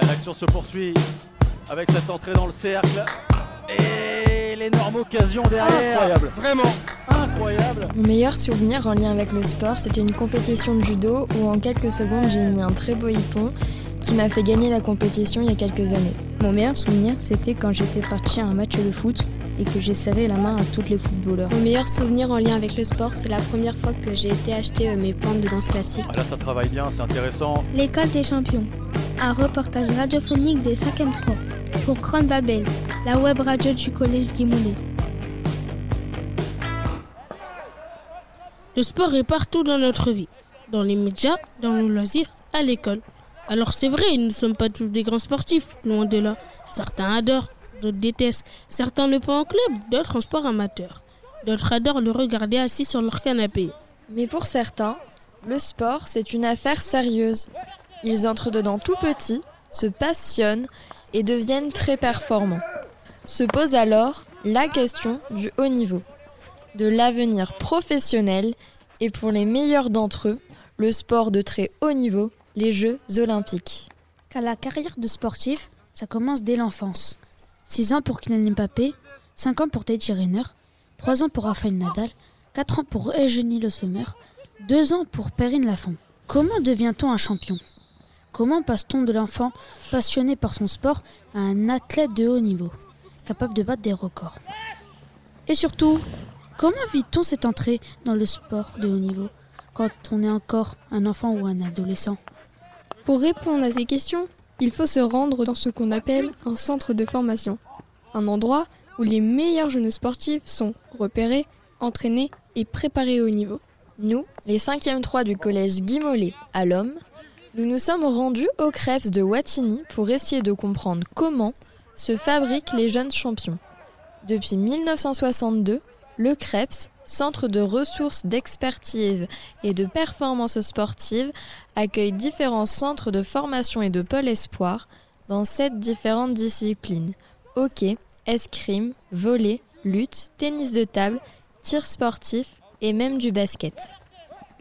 L'action se poursuit avec cette entrée dans le cercle. Et l'énorme occasion derrière. Incroyable, vraiment incroyable. Mon meilleur souvenir en lien avec le sport, c'était une compétition de judo où en quelques secondes j'ai mis un très beau hippon qui m'a fait gagner la compétition il y a quelques années. Mon meilleur souvenir, c'était quand j'étais parti à un match de foot et que j'ai serré la main à tous les footballeurs. Mon meilleur souvenir en lien avec le sport, c'est la première fois que j'ai été acheter euh, mes plantes de danse classique. Ah, là, ça travaille bien, c'est intéressant. L'école des champions. Un reportage radiophonique des 5e 3 pour Cron Babel, la web radio du collège Guy Le sport est partout dans notre vie, dans les médias, dans nos loisirs, à l'école. Alors c'est vrai, nous ne sommes pas tous des grands sportifs, loin de là. Certains adorent, d'autres détestent. Certains le font en club, d'autres en sport amateur. D'autres adorent le regarder assis sur leur canapé. Mais pour certains, le sport, c'est une affaire sérieuse. Ils entrent dedans tout petits, se passionnent et deviennent très performants. Se pose alors la question du haut niveau, de l'avenir professionnel et pour les meilleurs d'entre eux, le sport de très haut niveau, les Jeux olympiques. Car la carrière de sportif, ça commence dès l'enfance. 6 ans pour Kylian Mbappé, 5 ans pour Teddy Riner, 3 ans pour Rafael Nadal, 4 ans pour Eugénie Le Sommer, 2 ans pour Perrine Lafont. Comment devient-on un champion? Comment passe-t-on de l'enfant passionné par son sport à un athlète de haut niveau, capable de battre des records? Et surtout, comment vit-on cette entrée dans le sport de haut niveau quand on est encore un enfant ou un adolescent? Pour répondre à ces questions, il faut se rendre dans ce qu'on appelle un centre de formation, un endroit où les meilleurs jeunes sportifs sont repérés, entraînés et préparés au niveau. Nous, les 5e 3 du collège Guy Mollet à l'Homme, nous nous sommes rendus au Krebs de Wattignies pour essayer de comprendre comment se fabriquent les jeunes champions. Depuis 1962, le Krebs, centre de ressources d'expertise et de performance sportive, accueille différents centres de formation et de pôle espoir dans sept différentes disciplines hockey, escrime, volley, lutte, tennis de table, tir sportif et même du basket.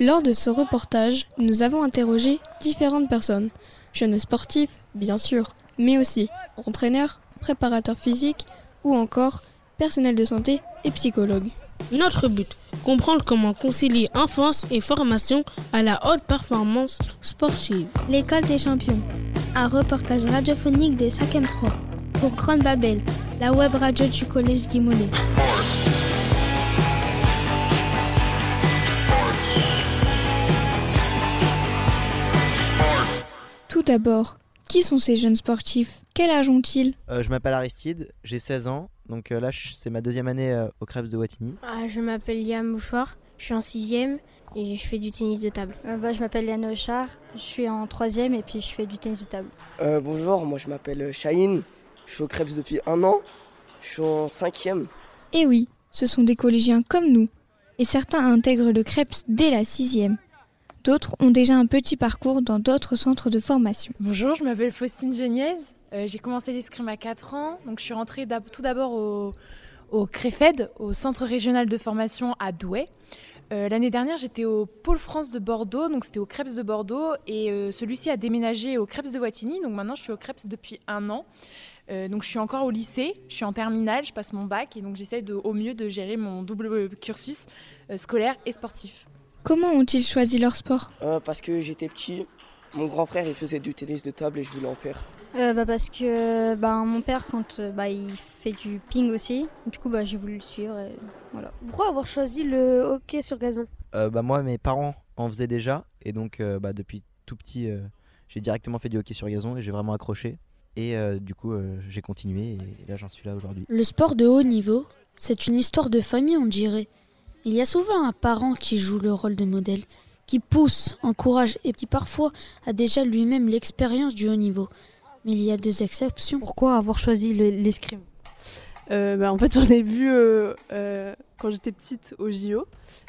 Lors de ce reportage, nous avons interrogé différentes personnes, jeunes sportifs, bien sûr, mais aussi entraîneurs, préparateurs physiques ou encore personnel de santé et psychologues. Notre but, comprendre comment concilier enfance et formation à la haute performance sportive. L'école des champions. Un reportage radiophonique des 5e 3 pour Cron Babel, la web radio du collège Guy Tout d'abord, qui sont ces jeunes sportifs? Quel âge ont-ils? Euh, je m'appelle Aristide, j'ai 16 ans, donc euh, là c'est ma deuxième année euh, au Krebs de Wattignies. Ah, je m'appelle Liam Mouchoir, je suis en sixième et je fais du tennis de table. Euh, bah, je m'appelle Yann Ochard, je suis en troisième et puis je fais du tennis de table. Euh, bonjour, moi je m'appelle Shaheen, je suis au Krebs depuis un an, je suis en cinquième. Eh oui, ce sont des collégiens comme nous. Et certains intègrent le CREPS dès la sixième. D'autres ont déjà un petit parcours dans d'autres centres de formation. Bonjour, je m'appelle Faustine Geniez. Euh, j'ai commencé l'escrime à 4 ans. Donc je suis rentrée tout d'abord au, au CREFED, au Centre régional de formation à Douai. Euh, L'année dernière, j'étais au Pôle France de Bordeaux, donc c'était au Krebs de Bordeaux, et euh, celui-ci a déménagé au Krebs de Wattignies, donc maintenant je suis au Krebs depuis un an. Donc je suis encore au lycée, je suis en terminale, je passe mon bac, et donc j'essaie au mieux de gérer mon double cursus scolaire et sportif. Comment ont-ils choisi leur sport? Euh, parce que j'étais petit, mon grand frère il faisait du tennis de table et je voulais en faire. Euh, bah, parce que bah, mon père, quand euh, bah, il fait du ping aussi, du coup bah, j'ai voulu le suivre. Et voilà. Pourquoi avoir choisi le hockey sur gazon? Euh, bah, moi mes parents en faisaient déjà, et donc euh, bah, depuis tout petit euh, j'ai directement fait du hockey sur gazon et j'ai vraiment accroché. Et euh, du coup euh, j'ai continué et là j'en suis là aujourd'hui. Le sport de haut niveau, c'est une histoire de famille, on dirait. Il y a souvent un parent qui joue le rôle de modèle, qui pousse, encourage et qui parfois a déjà lui-même l'expérience du haut niveau. Mais il y a des exceptions. Pourquoi avoir choisi le- l'escrime? Euh, bah, en fait, j'en ai vu euh, euh, quand j'étais petite au JO.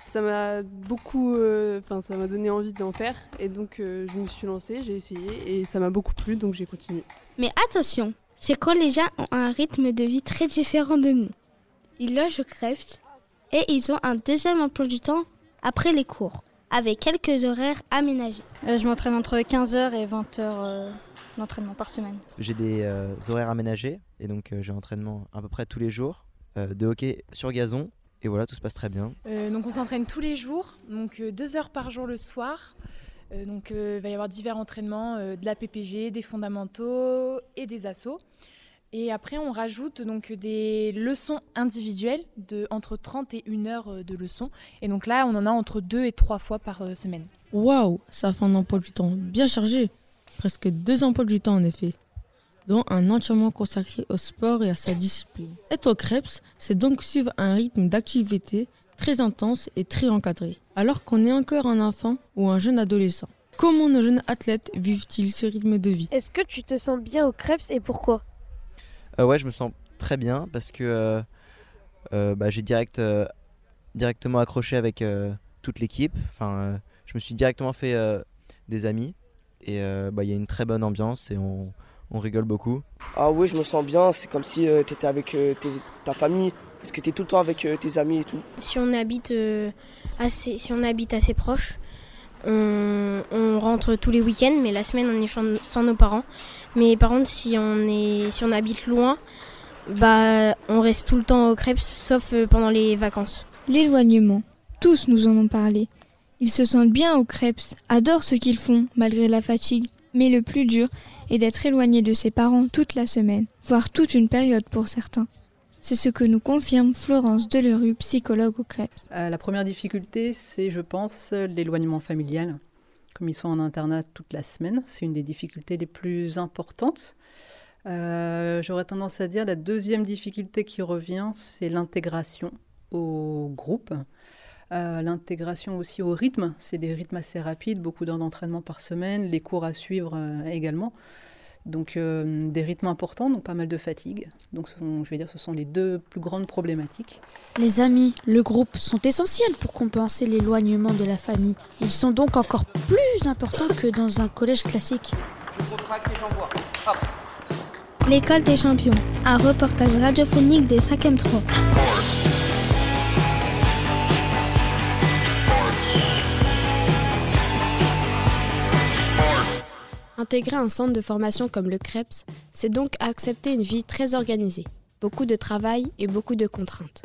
Ça m'a beaucoup, euh, enfin, ça m'a donné envie d'en faire, et donc euh, je me suis lancée, j'ai essayé, et ça m'a beaucoup plu, donc j'ai continué. Mais attention, ces collégiens ont un rythme de vie très différent de nous. Ils logent au Krebs et ils ont un deuxième emploi du temps après les cours. avec quelques horaires aménagés. Euh, je m'entraîne entre 15h et 20h d'entraînement par semaine. J'ai des horaires aménagés et donc j'ai entraînement à peu près tous les jours de hockey sur gazon et voilà, tout se passe très bien. donc on s'entraîne tous les jours, donc deux heures par jour le soir. donc il va y avoir divers entraînements, de la PPG, des fondamentaux et des assauts. Et après, on rajoute donc des leçons individuelles de entre 30 et 1 heure euh, de leçons. Et donc là, on en a entre 2 et 3 fois par euh, semaine. Waouh, ça fait un emploi du temps bien chargé. Presque deux emplois du temps en effet, dont un entièrement consacré au sport et à sa discipline. Être au Krebs, c'est donc suivre un rythme d'activité très intense et très encadré, alors qu'on est encore un enfant ou un jeune adolescent. Comment nos jeunes athlètes vivent-ils ce rythme de vie? Est-ce que tu te sens bien au Krebs et pourquoi? Ouais, je me sens très bien parce que euh, euh, bah, j'ai direct, directement accroché avec toute l'équipe. Enfin, je me suis directement fait des amis et bah, il y a une très bonne ambiance et on, on, rigole beaucoup. Ah oui, je me sens bien. C'est comme si tu étais avec ta famille. Parce que tu es tout le temps avec tes amis et tout. Si on habite, assez, si on habite assez proche, on, rentre tous les week-ends, mais la semaine on est sans nos parents. Mais par contre, si on, est, si on habite loin, bah, on reste tout le temps au Crêpes, sauf euh, pendant les vacances. L'éloignement. Tous nous en ont parlé. Ils se sentent bien au Crêpes, adorent ce qu'ils font, malgré la fatigue. Mais le plus dur est d'être éloigné de ses parents toute la semaine, voire toute une période pour certains. C'est ce que nous confirme Florence Delerue, psychologue au Crêpes. Euh, la première difficulté, c'est, je pense, l'éloignement familial comme ils sont en internat toute la semaine. C'est une des difficultés les plus importantes. Euh, j'aurais tendance à dire la deuxième difficulté qui revient, c'est l'intégration au groupe. Euh, l'intégration aussi au rythme, c'est des rythmes assez rapides, beaucoup d'heures d'entraînement par semaine, les cours à suivre également. Donc euh, des rythmes importants, donc pas mal de fatigue. Donc je vais dire ce sont les deux plus grandes problématiques. Les amis, le groupe sont essentiels pour compenser l'éloignement de la famille. Ils sont donc encore plus importants que dans un collège classique. L'école des champions, un reportage radiophonique des 5e 3. Intégrer un centre de formation comme le CREPS, c'est donc accepter une vie très organisée, beaucoup de travail et beaucoup de contraintes.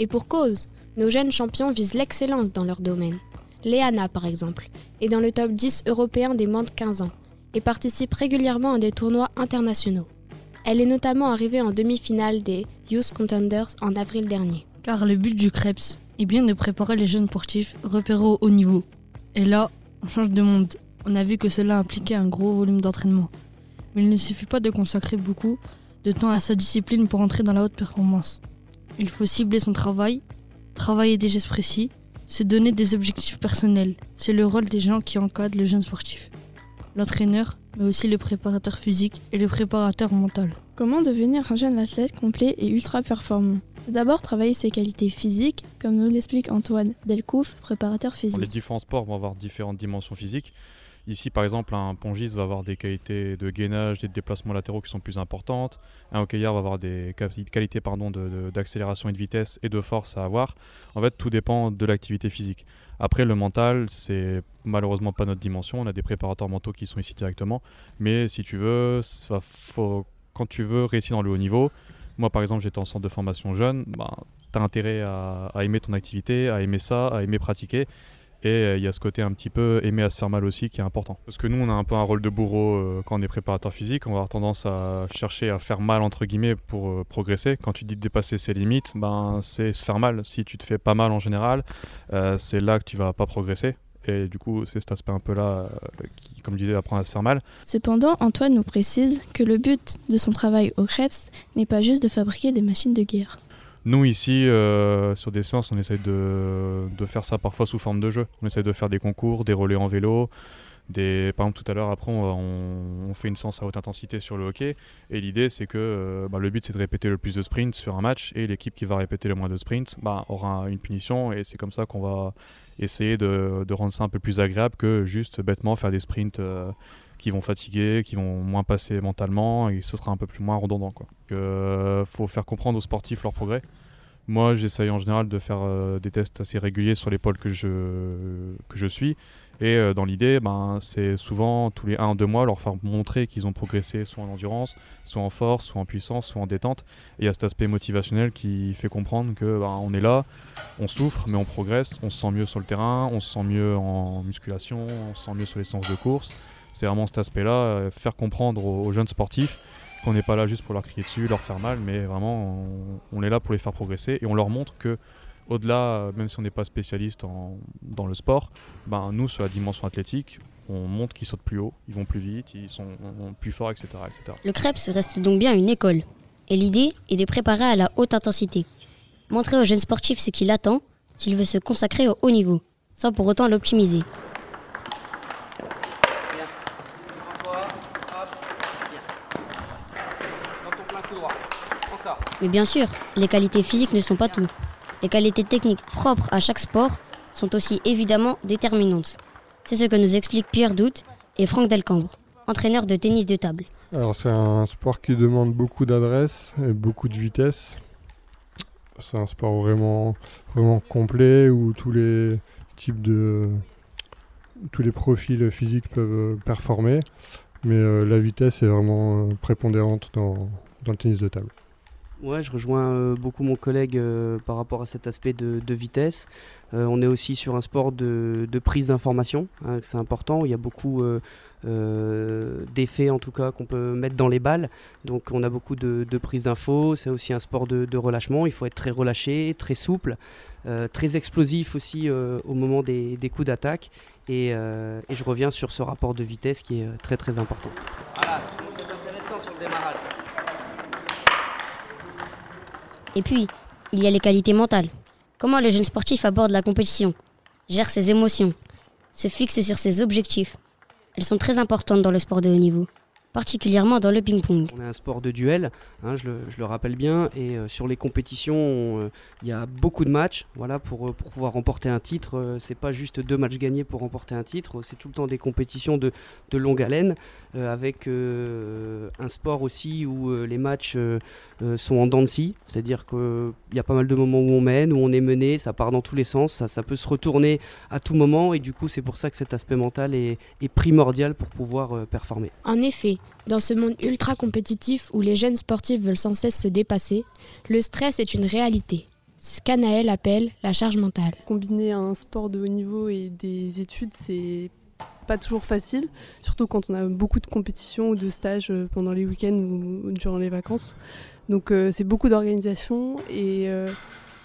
Et pour cause, nos jeunes champions visent l'excellence dans leur domaine. Léana, par exemple, est dans le top 10 européen des moins de 15 ans et participe régulièrement à des tournois internationaux. Elle est notamment arrivée en demi-finale des Youth Contenders en avril dernier. Car le but du CREPS est bien de préparer les jeunes sportifs repérés au haut niveau. Et là, on change de monde on a vu que cela impliquait un gros volume d'entraînement. Mais il ne suffit pas de consacrer beaucoup de temps à sa discipline pour entrer dans la haute performance. Il faut cibler son travail, travailler des gestes précis, se donner des objectifs personnels. C'est le rôle des gens qui encadrent le jeune sportif. L'entraîneur, mais aussi le préparateur physique et le préparateur mental. Comment devenir un jeune athlète complet et ultra performant? C'est d'abord travailler ses qualités physiques, comme nous l'explique Antoine Delcouf, préparateur physique. Les différents sports vont avoir différentes dimensions physiques. Ici, par exemple, un pongiste va avoir des qualités de gainage, des déplacements latéraux qui sont plus importantes. Un hockeyeur va avoir des qualités d'accélération et de vitesse et de force à avoir. En fait, tout dépend de l'activité physique. Après, le mental, c'est malheureusement pas notre dimension. On a des préparateurs mentaux qui sont ici directement. Mais si tu veux, quand tu veux réussir dans le haut niveau, moi par exemple, j'étais en centre de formation jeune, bah, tu as intérêt à aimer ton activité, à aimer ça, à aimer pratiquer. Et euh, il y a ce côté un petit peu aimer à se faire mal aussi qui est important. Parce que nous, on a un peu un rôle de bourreau euh, quand on est préparateur physique. On va avoir tendance à chercher à faire mal, entre guillemets, pour euh, progresser. Quand tu dis de dépasser ses limites, ben, c'est se faire mal. Si tu te fais pas mal en général, c'est là que tu vas pas progresser. Et du coup, c'est cet aspect un peu là qui, comme je disais, apprend à se faire mal. Cependant, Antoine nous précise que le but de son travail au Krebs n'est pas juste de fabriquer des machines de guerre. Nous ici, euh, sur des séances, on essaye de, faire ça parfois sous forme de jeu. On essaye de faire des concours, des relais en vélo. Des... Par exemple, tout à l'heure, après, on, fait une séance à haute intensité sur le hockey. Et l'idée, c'est que euh, bah, le but, c'est de répéter le plus de sprints sur un match. Et l'équipe qui va répéter le moins de sprints bah, aura une punition. Et c'est comme ça qu'on va essayer de, rendre ça un peu plus agréable que juste bêtement faire des sprints. Euh, qui vont fatiguer, qui vont moins passer mentalement et ce sera un peu plus moins redondant. Il euh, faut faire comprendre aux sportifs leur progrès. Moi, j'essaye en général de faire euh, des tests assez réguliers sur pôles que je, que je suis. Et euh, dans l'idée, ben, c'est souvent tous les 1-2 mois leur faire montrer qu'ils ont progressé soit en endurance, soit en force, soit en puissance, soit en détente. Et il y a cet aspect motivationnel qui fait comprendre que ben, on est là, on souffre, mais on progresse, on se sent mieux sur le terrain, on se sent mieux en musculation, on se sent mieux sur les séances de course. C'est vraiment cet aspect-là, euh, faire comprendre aux, aux jeunes sportifs qu'on n'est pas là juste pour leur crier dessus, leur faire mal, mais vraiment on, est là pour les faire progresser et on leur montre que au-delà, euh, même si on n'est pas spécialiste dans le sport, ben, nous sur la dimension athlétique, on montre qu'ils sautent plus haut, ils vont plus vite, ils sont plus forts, etc. etc. Le Krebs reste donc bien une école. Et l'idée est de préparer à la haute intensité. Montrer au jeune sportif ce qu'il attend s'il veut se consacrer au haut niveau, sans pour autant l'optimiser. Mais bien sûr, les qualités physiques ne sont pas tout. Les qualités techniques propres à chaque sport sont aussi évidemment déterminantes. C'est ce que nous expliquent Pierre Doute et Franck Delcambre, entraîneurs de tennis de table. Alors c'est un sport qui demande beaucoup d'adresse et beaucoup de vitesse. C'est un sport vraiment, vraiment complet où tous les types de tous les profils physiques peuvent performer, mais euh, la vitesse est vraiment euh, prépondérante dans, dans le tennis de table. Ouais, je rejoins euh, beaucoup mon collègue euh, par rapport à cet aspect de, vitesse. Euh, on est aussi sur un sport de, prise d'information, hein, c'est important. Il y a beaucoup d'effets en tout cas qu'on peut mettre dans les balles. Donc on a beaucoup de, de prise d'infos. C'est aussi un sport de, relâchement. Il faut être très relâché, très souple, très explosif aussi au moment des, coups d'attaque. Et, je reviens sur ce rapport de vitesse qui est très très important. Voilà, être intéressant sur le démarrage. Et puis, il y a les qualités mentales. Comment le jeune sportif aborde la compétition, gère ses émotions, se fixe sur ses objectifs. Elles sont très importantes dans le sport de haut niveau, particulièrement dans le ping-pong. On est un sport de duel, hein, je, le, je le rappelle bien, et euh, sur les compétitions, on, euh, il y a beaucoup de matchs. Voilà, pour, euh, pour pouvoir remporter un titre, c'est pas juste deux matchs gagnés pour remporter un titre, c'est tout le temps des compétitions de, de longue haleine, avec un sport aussi où les matchs sont en dents de scie, c'est-à-dire qu'il y a pas mal de moments où on mène, où on est mené, ça part dans tous les sens, ça, ça peut se retourner à tout moment, et du coup, c'est pour ça que cet aspect mental est, est primordial pour pouvoir performer. En effet, dans ce monde ultra compétitif où les jeunes sportifs veulent sans cesse se dépasser, le stress est une réalité. C'est ce qu'Anaël appelle la charge mentale. Combiner un sport de haut niveau et des études, c'est pas toujours facile, surtout quand on a beaucoup de compétitions ou de stages euh, pendant les week-ends ou durant les vacances. Donc euh, c'est beaucoup d'organisation et euh,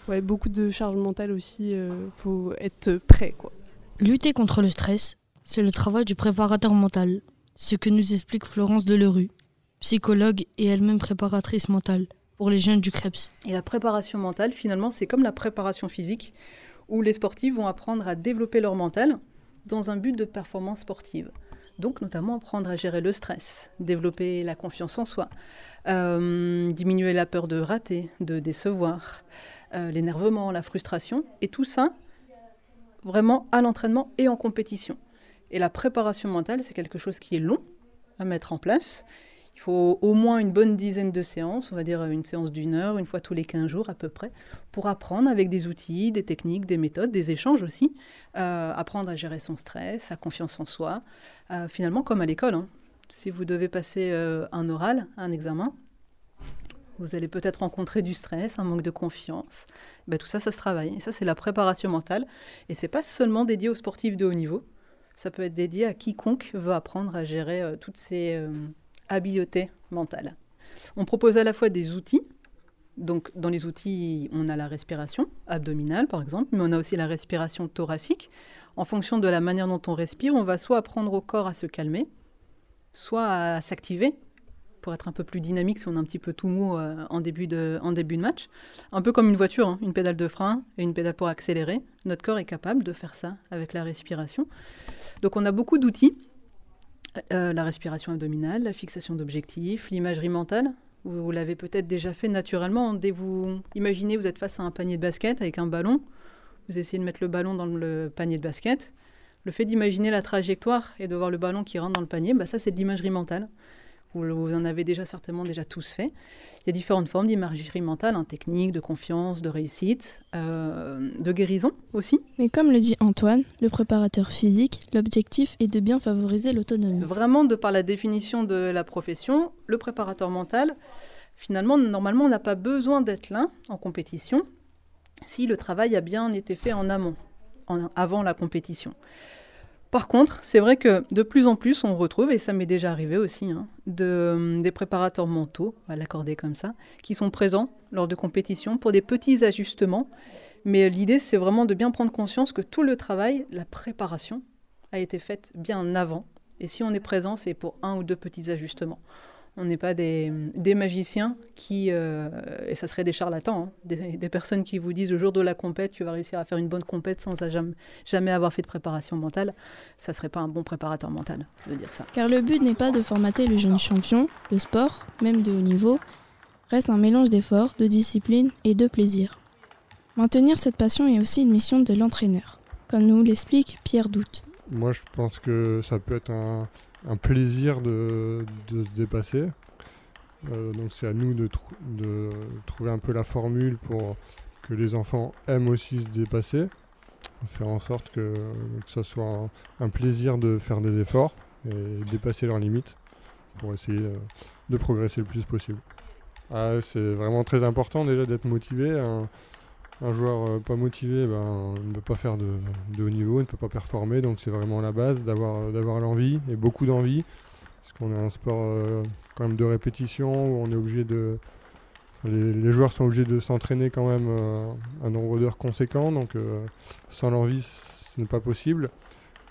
ouais, beaucoup de charge mentale aussi. Il faut être prêt. Quoi. Lutter contre le stress, c'est le travail du préparateur mental, ce que nous explique Florence Delerue, psychologue et elle-même préparatrice mentale pour les jeunes du Krebs. Et la préparation mentale, finalement, c'est comme la préparation physique, où les sportifs vont apprendre à développer leur mental dans un but de performance sportive. Donc, notamment apprendre à gérer le stress, développer la confiance en soi, euh, diminuer la peur de rater, de décevoir, euh, l'énervement, la frustration, et tout ça vraiment à l'entraînement et en compétition. Et la préparation mentale, c'est quelque chose qui est long à mettre en place. Il faut au moins une bonne dizaine de séances, on va dire une séance d'une heure, une fois tous les 15 jours à peu près, pour apprendre avec des outils, des techniques, des méthodes, des échanges aussi, euh, apprendre à gérer son stress, sa confiance en soi, euh, finalement comme à l'école. hein. Si vous devez passer euh, un oral, un examen, vous allez peut-être rencontrer du stress, un manque de confiance. Ben, tout ça, ça se travaille. Et ça, c'est la préparation mentale. Et c'est pas seulement dédié aux sportifs de haut niveau. Ça peut être dédié à quiconque veut apprendre à gérer euh, toutes ces euh, habiletés mentales. On propose à la fois des outils. Donc, dans les outils, on a la respiration abdominale, par exemple, mais on a aussi la respiration thoracique. En fonction de la manière dont on respire, on va soit apprendre au corps à se calmer, soit à s'activer pour être un peu plus dynamique si on est un petit peu tout mou euh, en, début de, en début de match. Un peu comme une voiture, hein, une pédale de frein et une pédale pour accélérer. Notre corps est capable de faire ça avec la respiration. Donc on a beaucoup d'outils. Euh, la respiration abdominale, la fixation d'objectifs, l'imagerie mentale. Vous, vous l'avez peut-être déjà fait naturellement. Dès vous imaginez, vous êtes face à un panier de basket avec un ballon. Vous essayez de mettre le ballon dans le panier de basket. Le fait d'imaginer la trajectoire et de voir le ballon qui rentre dans le panier, bah ça c'est de l'imagerie mentale. Vous, vous en avez déjà certainement déjà tous fait. Il y a différentes formes d'imagerie mentale, hein, technique, de confiance, de réussite, euh, de guérison aussi. Mais comme le dit Antoine, le préparateur physique, l'objectif est de bien favoriser l'autonomie. Vraiment, de par la définition de la profession, le préparateur mental, finalement, normalement, on n'a pas besoin d'être là en compétition si le travail a bien été fait en amont, en, avant la compétition. Par contre, c'est vrai que de plus en plus, on retrouve, et ça m'est déjà arrivé aussi, hein, de, des préparateurs mentaux, on va l'accorder comme ça, qui sont présents lors de compétitions pour des petits ajustements. Mais l'idée, c'est vraiment de bien prendre conscience que tout le travail, la préparation, a été faite bien avant. Et si on est présent, c'est pour un ou deux petits ajustements. On n'est pas des, des, magiciens qui, euh, et ça serait des charlatans, hein, des, des, personnes qui vous disent le jour de la compète, tu vas réussir à faire une bonne compète sans jamais, jamais avoir fait de préparation mentale. Ça serait pas un bon préparateur mental de dire ça. Car le but n'est pas de formater le jeune champion, le sport, même de haut niveau, reste un mélange d'efforts, de discipline et de plaisir. Maintenir cette passion est aussi une mission de l'entraîneur, comme nous l'explique Pierre Doute. Moi, je pense que ça peut être un, un plaisir de, se dépasser. Euh, donc c'est à nous de, tr de, trouver un peu la formule pour que les enfants aiment aussi se dépasser, faire en sorte que, que ça soit un, plaisir de faire des efforts et dépasser leurs limites pour essayer euh, de progresser le plus possible. Ah, c'est vraiment très important déjà d'être motivé. Un, un joueur euh, pas motivé ben, ne peut pas faire de, haut niveau, ne peut pas performer, donc c'est vraiment la base d'avoir, d'avoir l'envie et beaucoup d'envie. Parce qu'on a un sport euh, quand même de répétition où on est obligé de. Les, joueurs sont obligés de s'entraîner quand même euh, un nombre d'heures conséquent, donc euh, sans l'envie, ce n'est pas possible.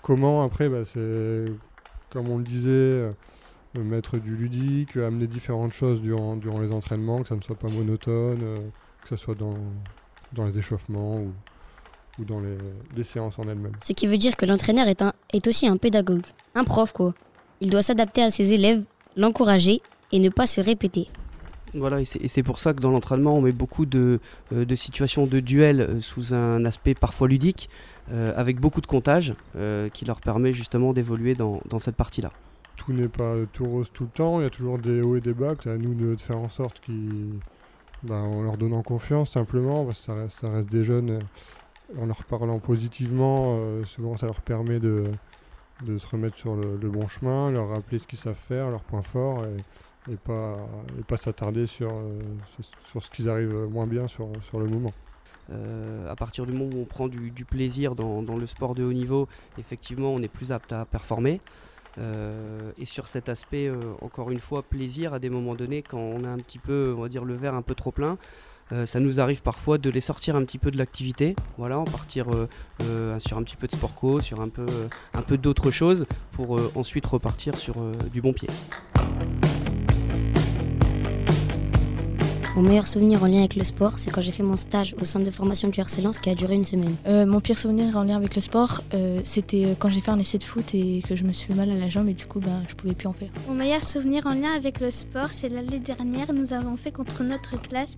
Comment après bah, C'est comme on le disait, mettre du ludique, amener différentes choses durant les entraînements, que ça ne soit pas monotone, que ça soit dans, dans les échauffements ou, ou dans les, les, séances en elles-mêmes. Ce qui veut dire que l'entraîneur est, un, est aussi un pédagogue, un prof quoi. Il doit s'adapter à ses élèves, l'encourager et ne pas se répéter. Voilà, et c'est pour ça que dans l'entraînement, on met beaucoup de, euh, de situations de duel euh, sous un aspect parfois ludique, euh, avec beaucoup de comptage, euh, qui leur permet justement d'évoluer dans, dans cette partie-là. Tout n'est pas tout rose tout le temps, il y a toujours des hauts et des bas, c'est à nous de, de faire en sorte qu'ils ben, en leur donnant confiance simplement, parce que ça reste, des jeunes, en leur parlant positivement, euh, souvent ça leur permet de, de se remettre sur le, bon chemin, leur rappeler ce qu'ils savent faire, leurs points forts, et, pas, et pas s'attarder sur, euh, sur ce qu'ils arrivent moins bien sur, sur le moment. Euh, à partir du moment où on prend du, du plaisir dans, dans, le sport de haut niveau, effectivement on est plus apte à performer. Euh, et sur cet aspect, euh, encore une fois, plaisir à des moments donnés, quand on a un petit peu, on va dire, le verre un peu trop plein, euh, ça nous arrive parfois de les sortir un petit peu de l'activité, voilà, en partir sur un petit peu de sport co, sur un peu, un peu d'autres choses, pour ensuite repartir sur du bon pied. Mon meilleur souvenir en lien avec le sport, c'est quand j'ai fait mon stage au centre de formation du RC Lens qui a duré une semaine. Euh, mon pire souvenir en lien avec le sport, euh, c'était quand j'ai fait un essai de foot et que je me suis fait mal à la jambe et du coup, ben, je pouvais plus en faire. Mon meilleur souvenir en lien avec le sport, c'est l'année dernière, nous avons fait contre notre classe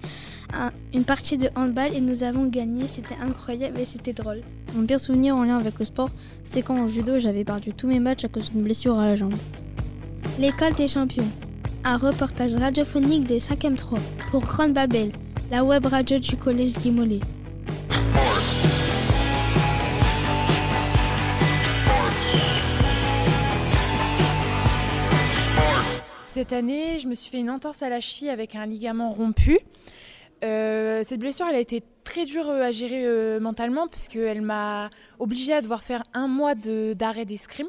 un, une partie de handball et nous avons gagné. C'était incroyable et c'était drôle. Mon pire souvenir en lien avec le sport, c'est quand en judo, j'avais perdu tous mes matchs à cause d'une blessure à la jambe. L'école des champions un reportage radiophonique des 5e 3 pour Grande Babel, la web radio du collège Guy Mollet. Cette année, je me suis fait une entorse à la cheville avec un ligament rompu. Euh, cette blessure, elle a été très dure à gérer euh, mentalement puisqu'elle m'a obligée à devoir faire un mois d'arrêt d'escrime.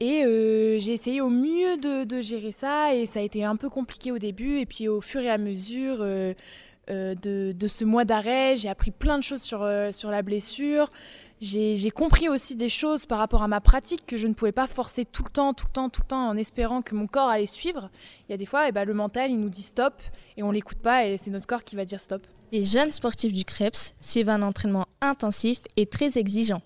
Et euh, j'ai essayé au mieux de, gérer ça et ça a été un peu compliqué au début. Et puis au fur et à mesure euh, euh, de, ce mois d'arrêt, j'ai appris plein de choses sur, sur la blessure. J'ai compris aussi des choses par rapport à ma pratique que je ne pouvais pas forcer tout le temps, tout le temps, tout le temps en espérant que mon corps allait suivre. Il y a des fois, eh ben, le mental, il nous dit stop et on l'écoute pas et c'est notre corps qui va dire stop. Les jeunes sportifs du Krebs suivent un entraînement intensif et très exigeant.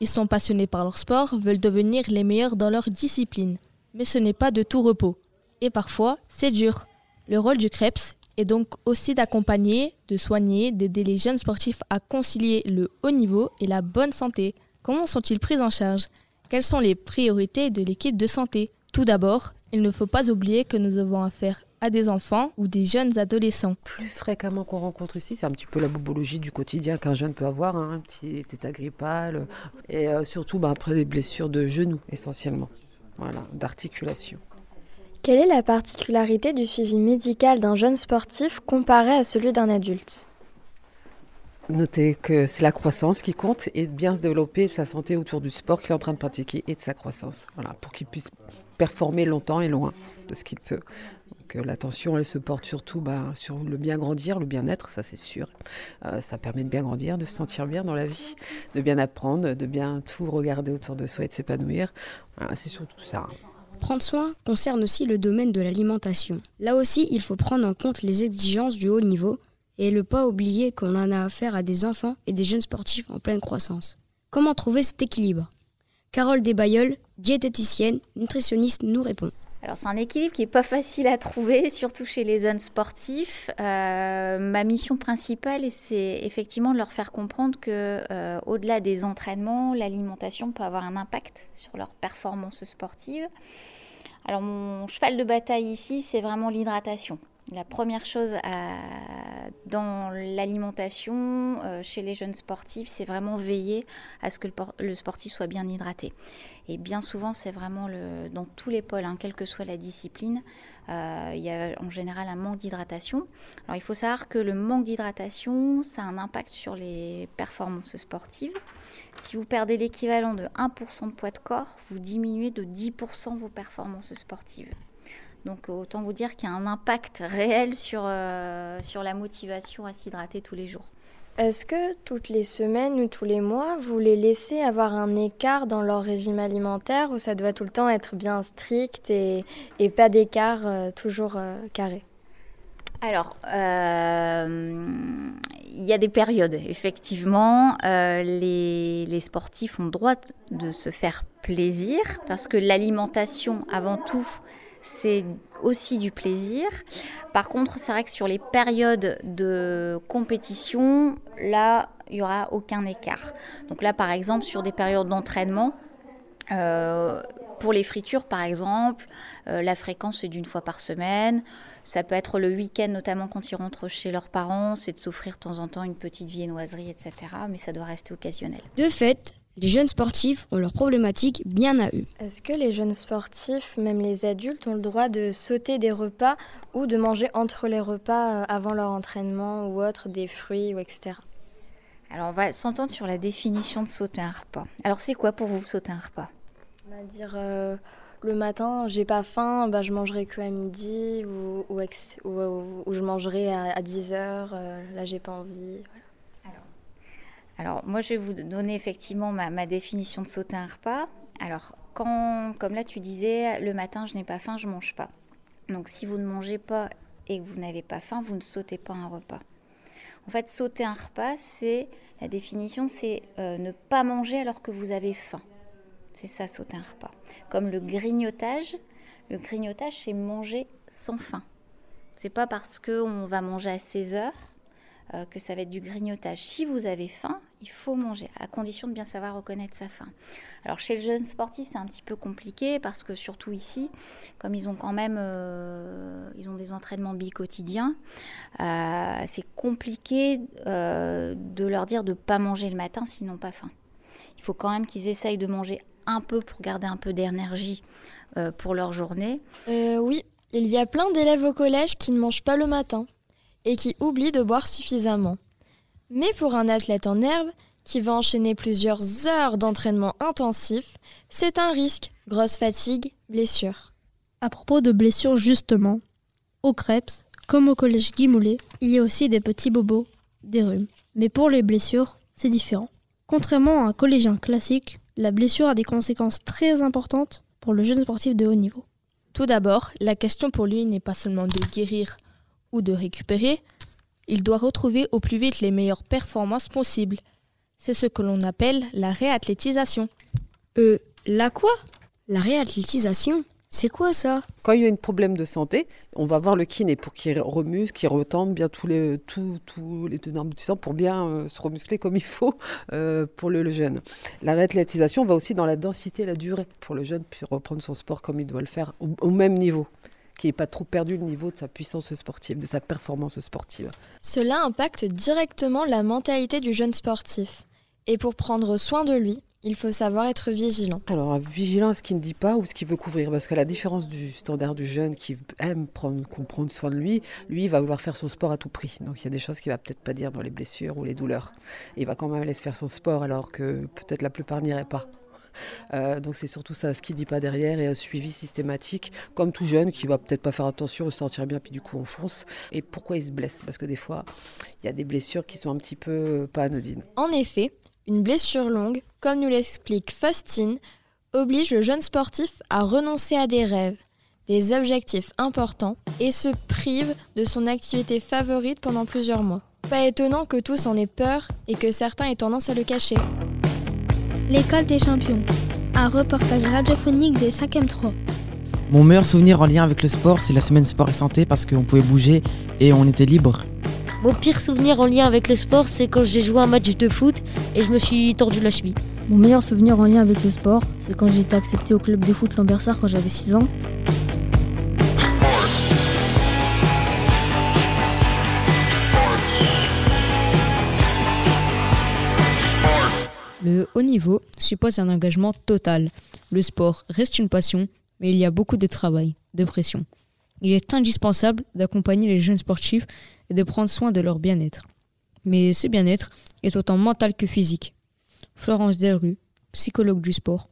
Ils sont passionnés par leur sport, veulent devenir les meilleurs dans leur discipline. Mais ce n'est pas de tout repos. Et parfois, c'est dur. Le rôle du CREPS est donc aussi d'accompagner, de soigner, d'aider les jeunes sportifs à concilier le haut niveau et la bonne santé. Comment sont-ils pris en charge? Quelles sont les priorités de l'équipe de santé? Tout d'abord, il ne faut pas oublier que nous avons affaire à des enfants ou des jeunes adolescents. Plus fréquemment qu'on rencontre ici, c'est un petit peu la bobologie du quotidien qu'un jeune peut avoir, hein, un petit état grippal, et euh, surtout bah, après des blessures de genoux essentiellement, voilà, d'articulation. Quelle est la particularité du suivi médical d'un jeune sportif comparé à celui d'un adulte? Notez que c'est la croissance qui compte et bien se développer sa santé autour du sport qu'il est en train de pratiquer et de sa croissance. Voilà, pour qu'il puisse performer longtemps et loin de ce qu'il peut. Donc, euh, l'attention, elle se porte surtout bah, sur le bien grandir, le bien-être, ça c'est sûr. Euh, ça permet de bien grandir, de se sentir bien dans la vie, de bien apprendre, de bien tout regarder autour de soi et de s'épanouir. Voilà, c'est surtout ça. Prendre soin concerne aussi le domaine de l'alimentation. Là aussi, il faut prendre en compte les exigences du haut niveau et ne pas oublier qu'on en a affaire à des enfants et des jeunes sportifs en pleine croissance. Comment trouver cet équilibre? Carole Desbayeul, diététicienne, nutritionniste, nous répond. Alors c'est un équilibre qui n'est pas facile à trouver, surtout chez les jeunes sportifs. Euh, ma mission principale, c'est effectivement de leur faire comprendre que, euh, au-delà des entraînements, l'alimentation peut avoir un impact sur leur performance sportive. Alors mon cheval de bataille ici, c'est vraiment l'hydratation. La première chose dans l'alimentation euh, chez les jeunes sportifs, c'est vraiment veiller à ce que le, sportif soit bien hydraté. Et bien souvent, c'est vraiment dans tous les pôles, hein, quelle que soit la discipline, euh, il y a en général un manque d'hydratation. Alors il faut savoir que le manque d'hydratation, ça a un impact sur les performances sportives. Si vous perdez l'équivalent de 1% de poids de corps, vous diminuez de 10% vos performances sportives. Donc autant vous dire qu'il y a un impact réel sur, euh, sur la motivation à s'hydrater tous les jours. Est-ce que toutes les semaines ou tous les mois, vous les laissez avoir un écart dans leur régime alimentaire ou ça doit tout le temps être bien strict et, et pas d'écart euh, toujours euh, carré? Alors, il y a des périodes, effectivement. les, les, sportifs ont le droit de se faire plaisir parce que l'alimentation, avant tout, c'est aussi du plaisir. Par contre, c'est vrai que sur les périodes de compétition, là, il n'y aura aucun écart. Donc là, par exemple, sur des périodes d'entraînement, euh, pour les fritures, par exemple, euh, la fréquence est d'une fois par semaine. Ça peut être le week-end, notamment quand ils rentrent chez leurs parents, c'est de s'offrir de temps en temps une petite viennoiserie, etc. Mais ça doit rester occasionnel. De fait, les jeunes sportifs ont leurs problématiques bien à eux. Est-ce que les jeunes sportifs, même les adultes, ont le droit de sauter des repas ou de manger entre les repas euh, avant leur entraînement ou autre, des fruits ou etc. Alors on va s'entendre sur la définition de sauter un repas. Alors c'est quoi pour vous sauter un repas? On va dire euh, le matin, j'ai pas faim, bah, je mangerai que à midi ou, ou, je mangerai à, 10 heures, euh, là j'ai pas envie. Alors, moi, je vais vous donner effectivement ma, définition de sauter un repas. Alors, quand, comme là, tu disais, le matin, je n'ai pas faim, je mange pas. Donc, si vous ne mangez pas et que vous n'avez pas faim, vous ne sautez pas un repas. En fait, sauter un repas, c'est la définition, c'est euh, ne pas manger alors que vous avez faim. C'est ça, sauter un repas. Comme le grignotage, le grignotage, c'est manger sans faim. C'est pas parce qu'on va manger à 16 heures euh, que ça va être du grignotage. Si vous avez faim, il faut manger, à condition de bien savoir reconnaître sa faim. Alors chez le jeune sportif, c'est un petit peu compliqué parce que surtout ici, comme ils ont quand même euh, ils ont des entraînements bi-quotidiens, euh, c'est compliqué de leur dire de ne pas manger le matin s'ils n'ont pas faim. Il faut quand même qu'ils essayent de manger un peu pour garder un peu d'énergie pour leur journée. oui, il y a plein d'élèves au collège qui ne mangent pas le matin et qui oublie de boire suffisamment. Mais pour un athlète en herbe, qui va enchaîner plusieurs heures d'entraînement intensif, c'est un risque, grosse fatigue, blessure. À propos de blessures justement, au Krebs, comme au collège Guy il y a aussi des petits bobos, des rhumes. Mais pour les blessures, c'est différent. Contrairement à un collégien classique, la blessure a des conséquences très importantes pour le jeune sportif de haut niveau. Tout d'abord, la question pour lui n'est pas seulement de guérir ou de récupérer, il doit retrouver au plus vite les meilleures performances possibles. C'est ce que l'on appelle la réathlétisation. Euh, la quoi? La réathlétisation? C'est quoi ça? Quand il y a un problème de santé, on va voir le kiné pour qu'il remuse, qu'il retende bien tous les, tous, tous les tenants du sang pour bien euh, se remuscler comme il faut euh, pour le, le, jeune. La réathlétisation va aussi dans la densité et la durée pour le jeune, puis reprendre son sport comme il doit le faire, au, au même niveau qui n'ait pas trop perdu le niveau de sa puissance sportive, de sa performance sportive. Cela impacte directement la mentalité du jeune sportif. Et pour prendre soin de lui, il faut savoir être vigilant. Alors, vigilant à ce qu'il ne dit pas ou ce qu'il veut couvrir? Parce que la différence du standard du jeune qui aime prendre, prendre soin de lui, lui, il va vouloir faire son sport à tout prix. Donc, il y a des choses qu'il va peut-être pas dire dans les blessures ou les douleurs. Il va quand même aller se faire son sport alors que peut-être la plupart n'iraient pas. Euh, donc c'est surtout ça, ce qu'il dit pas derrière et un suivi systématique, comme tout jeune qui va peut-être pas faire attention, se sentir bien, puis du coup on fonce. Et pourquoi il se blesse? Parce que des fois, il y a des blessures qui sont un petit peu pas anodines. En effet, une blessure longue, comme nous l'explique Faustine, oblige le jeune sportif à renoncer à des rêves, des objectifs importants et se prive de son activité favorite pendant plusieurs mois. Pas étonnant que tous en aient peur et que certains aient tendance à le cacher. L'école des champions, un reportage radiophonique des 5e 3. Mon meilleur souvenir en lien avec le sport, c'est la semaine sport et santé parce qu'on pouvait bouger et on était libre. Mon pire souvenir en lien avec le sport, c'est quand j'ai joué un match de foot et je me suis tordu la cheville. Mon meilleur souvenir en lien avec le sport, c'est quand j'ai été accepté au club de foot Lambersart quand j'avais 6 ans. Haut niveau suppose un engagement total. Le sport reste une passion, mais il y a beaucoup de travail, de pression. Il est indispensable d'accompagner les jeunes sportifs et de prendre soin de leur bien-être. Mais ce bien-être est autant mental que physique. Florence Delrue, psychologue du sport,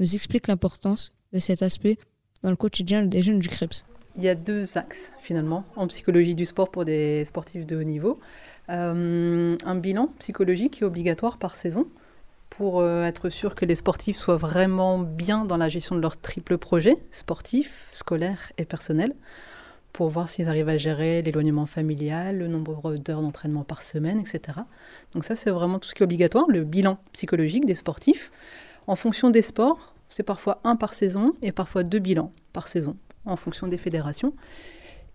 nous explique l'importance de cet aspect dans le quotidien des jeunes du CREPS. Il y a deux axes finalement en psychologie du sport pour des sportifs de haut niveau. Euh, un bilan psychologique est obligatoire par saison pour euh, être sûr que les sportifs soient vraiment bien dans la gestion de leur triple projet, sportif, scolaire et personnel, pour voir s'ils arrivent à gérer l'éloignement familial, le nombre d'heures d'entraînement par semaine, etc. Donc ça, c'est vraiment tout ce qui est obligatoire, le bilan psychologique des sportifs. En fonction des sports, c'est parfois un par saison et parfois deux bilans par saison, en fonction des fédérations.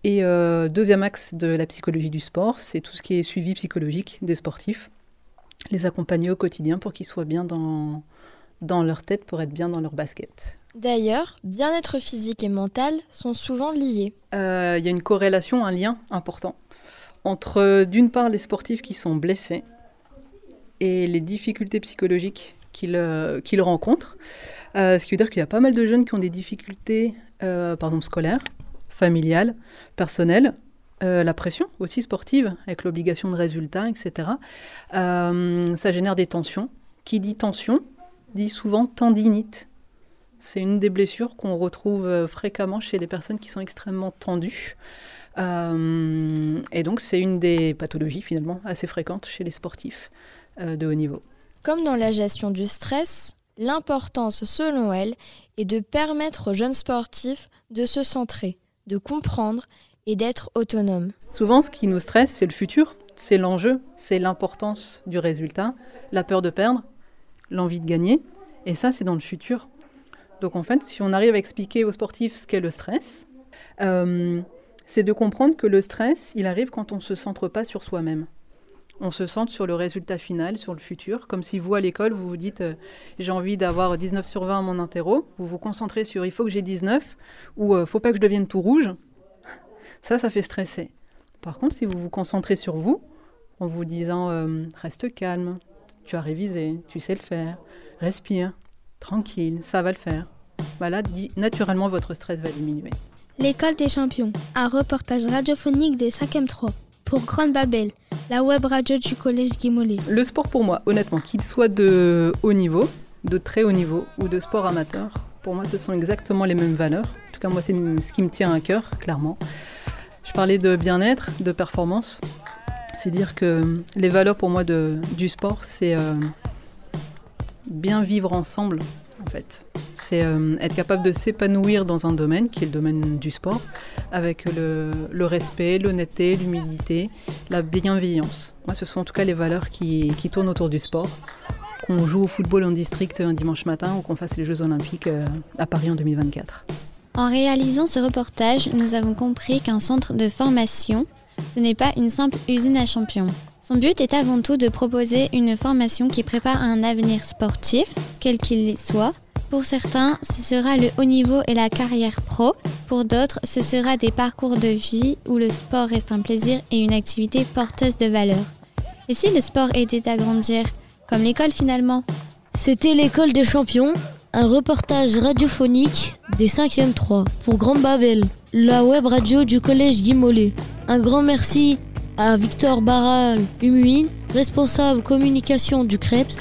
Et euh, deuxième axe de la psychologie du sport, c'est tout ce qui est suivi psychologique des sportifs les accompagner au quotidien pour qu'ils soient bien dans, dans leur tête, pour être bien dans leur basket. D'ailleurs, bien-être physique et mental sont souvent liés. Il euh, y a une corrélation, un lien important entre d'une part les sportifs qui sont blessés et les difficultés psychologiques qu'ils euh, rencontrent. Euh, ce qui veut dire qu'il y a pas mal de jeunes qui ont des difficultés, par exemple scolaires, familiales, personnelles, euh, la pression aussi sportive, avec l'obligation de résultats, etc. Euh, ça génère des tensions. Qui dit tension dit souvent tendinite. C'est une des blessures qu'on retrouve euh, fréquemment chez les personnes qui sont extrêmement tendues. et donc c'est une des pathologies finalement assez fréquentes chez les sportifs de haut niveau. Comme dans la gestion du stress, l'importance selon elle est de permettre aux jeunes sportifs de se centrer, de comprendre et d'être autonome. Souvent, ce qui nous stresse, c'est le futur, c'est l'enjeu, c'est l'importance du résultat, la peur de perdre, l'envie de gagner. Et ça, c'est dans le futur. Donc en fait, si on arrive à expliquer aux sportifs ce qu'est le stress, euh, c'est de comprendre que le stress, il arrive quand on ne se centre pas sur soi-même. On se centre sur le résultat final, sur le futur, comme si vous, à l'école, vous vous dites euh, j'ai envie d'avoir 19 sur 20 à mon interro, vous vous concentrez sur il faut que j'ai 19, ou euh, faut pas que je devienne tout rouge, ça, ça fait stresser. Par contre, si vous vous concentrez sur vous, en vous disant euh, reste calme, tu as révisé, tu sais le faire, respire, tranquille, ça va le faire. Voilà, naturellement, votre stress va diminuer. L'école des champions, un reportage radiophonique des 5e 3 pour Grande Babel, la web radio du collège Guimolet. Le sport pour moi, honnêtement, qu'il soit de haut niveau, de très haut niveau ou de sport amateur, pour moi, ce sont exactement les mêmes valeurs. En tout cas, moi, c'est ce qui me tient à cœur, clairement. Je parlais de bien-être, de performance. C'est dire que les valeurs pour moi de, du sport, c'est euh, bien vivre ensemble, en fait. C'est euh, être capable de s'épanouir dans un domaine, qui est le domaine du sport, avec le, le respect, l'honnêteté, l'humilité, la bienveillance. Moi, ce sont en tout cas les valeurs qui, qui tournent autour du sport. Qu'on joue au football en district un dimanche matin ou qu'on fasse les Jeux Olympiques euh, à Paris en 2024. En réalisant ce reportage, nous avons compris qu'un centre de formation, ce n'est pas une simple usine à champions. Son but est avant tout de proposer une formation qui prépare un avenir sportif, quel qu'il soit. Pour certains, ce sera le haut niveau et la carrière pro. Pour d'autres, ce sera des parcours de vie où le sport reste un plaisir et une activité porteuse de valeur. Et si le sport était à grandir, comme l'école finalement? C'était l'école des champions, un reportage radiophonique des 5e 3 pour Grande Babel, la web radio du collège Guy. Un grand merci à Victor Barral Humuin, responsable communication du CREPS.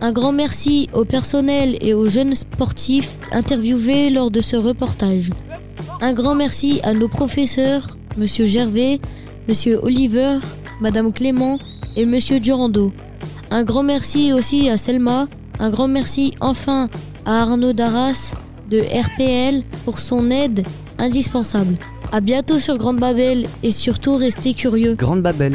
Un grand merci au personnel et aux jeunes sportifs interviewés lors de ce reportage. Un grand merci à nos professeurs, Monsieur Gervais, Monsieur Oliver, Madame Clément et Monsieur Durando. Un grand merci aussi à Selma. Un grand merci enfin à Arnaud Darras de RPL pour son aide indispensable. A bientôt sur Grande Babel et surtout restez curieux. Grande Babel.